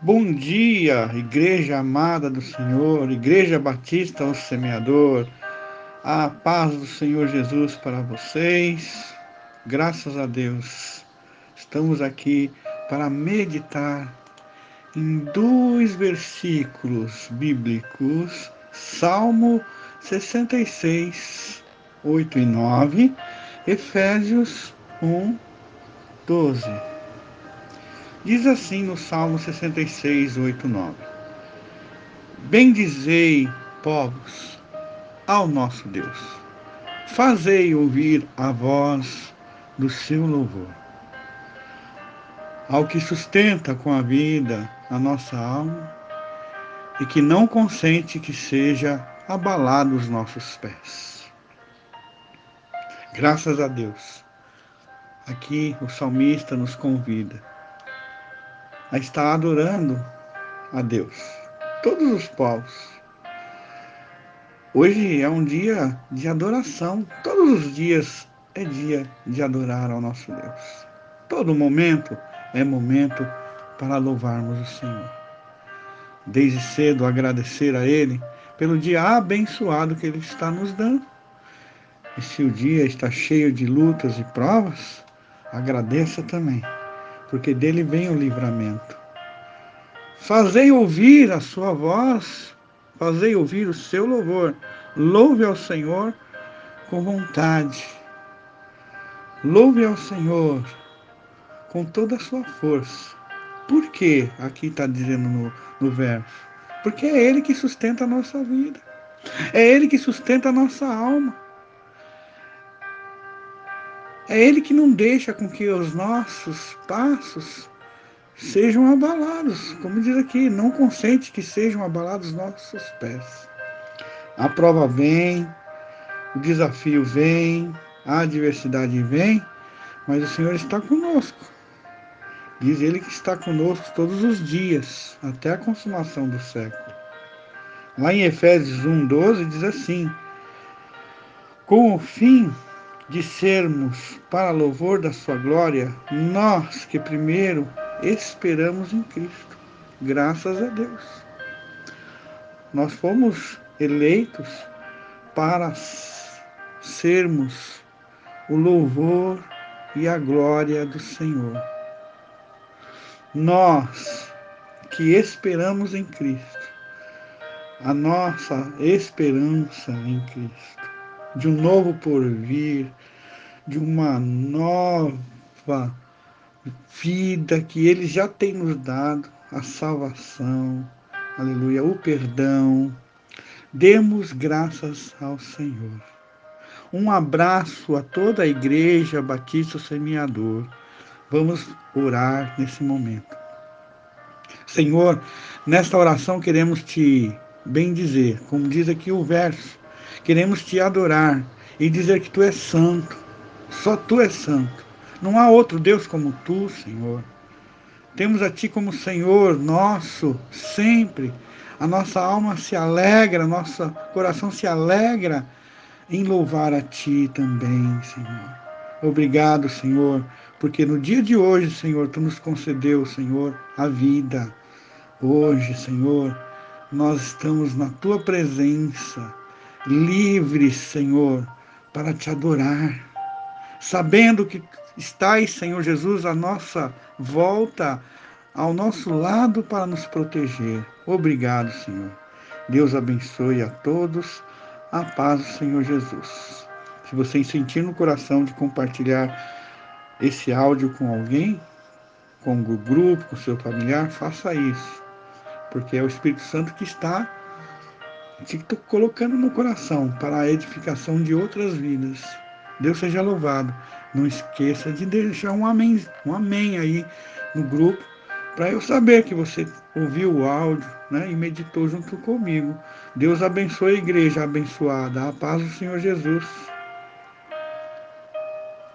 Bom dia, Igreja amada do Senhor, Igreja Batista, o Semeador. A paz do Senhor Jesus para vocês. Graças a Deus. Estamos aqui para meditar em dois versículos bíblicos, Salmo 66, 8 e 9, Efésios 1, 12. Diz assim no Salmo 66, 8, 9: Bendizei, povos, ao nosso Deus, fazei ouvir a voz do seu louvor. Ao que sustenta com a vida a nossa alma e que não consente que seja abalado os nossos pés. Graças a Deus. Aqui o salmista nos convida a estar adorando a Deus. Todos os povos. Hoje é um dia de adoração. Todos os dias é dia de adorar ao nosso Deus. Todo momento é momento para louvarmos o Senhor. Desde cedo agradecer a Ele pelo dia abençoado que Ele está nos dando. E se o dia está cheio de lutas e provas, agradeça também porque dele vem o livramento. Fazei ouvir a sua voz, fazei ouvir o seu louvor. Louve ao Senhor com vontade. Louve ao Senhor com toda a sua força. Por que aqui está dizendo no, no verso? Porque é Ele que sustenta a nossa vida. É Ele que sustenta a nossa alma. É Ele que não deixa com que os nossos passos sejam abalados. Como diz aqui, não consente que sejam abalados nossos pés. A prova vem, o desafio vem, a adversidade vem, mas o Senhor está conosco. Diz ele que está conosco todos os dias, até a consumação do século. Lá em Efésios 1,12 diz assim: Com o fim de sermos para louvor da sua glória, nós que primeiro esperamos em Cristo. Graças a Deus. Nós fomos eleitos para sermos o louvor e a glória do Senhor. Nós que esperamos em Cristo, a nossa esperança em Cristo de um novo porvir, de uma nova vida que Ele já tem nos dado, a salvação, aleluia, o perdão. Demos graças ao Senhor. Um abraço a toda a Igreja Batista Semeador. Vamos orar nesse momento. Senhor, nesta oração queremos te bendizer, como diz aqui o verso, Queremos te adorar e dizer que tu és santo. Só tu és santo. Não há outro Deus como tu, Senhor. Temos a ti como Senhor nosso sempre. A nossa alma se alegra, nosso coração se alegra em louvar a ti também, Senhor. Obrigado, Senhor, porque no dia de hoje, Senhor, tu nos concedeu, Senhor, a vida. Hoje, Senhor, nós estamos na tua presença livres, Senhor, para te adorar, sabendo que estás, Senhor Jesus, à nossa volta, ao nosso lado para nos proteger. Obrigado, Senhor. Deus abençoe a todos. A paz do Senhor Jesus. Se você sentir no coração de compartilhar esse áudio com alguém, com o grupo, com o seu familiar, faça isso. Porque é o Espírito Santo que está estou colocando no coração para a edificação de outras vidas. Deus seja louvado. Não esqueça de deixar um amém, um amém aí no grupo, para eu saber que você ouviu o áudio né, e meditou junto comigo. Deus abençoe a igreja abençoada. A paz do Senhor Jesus.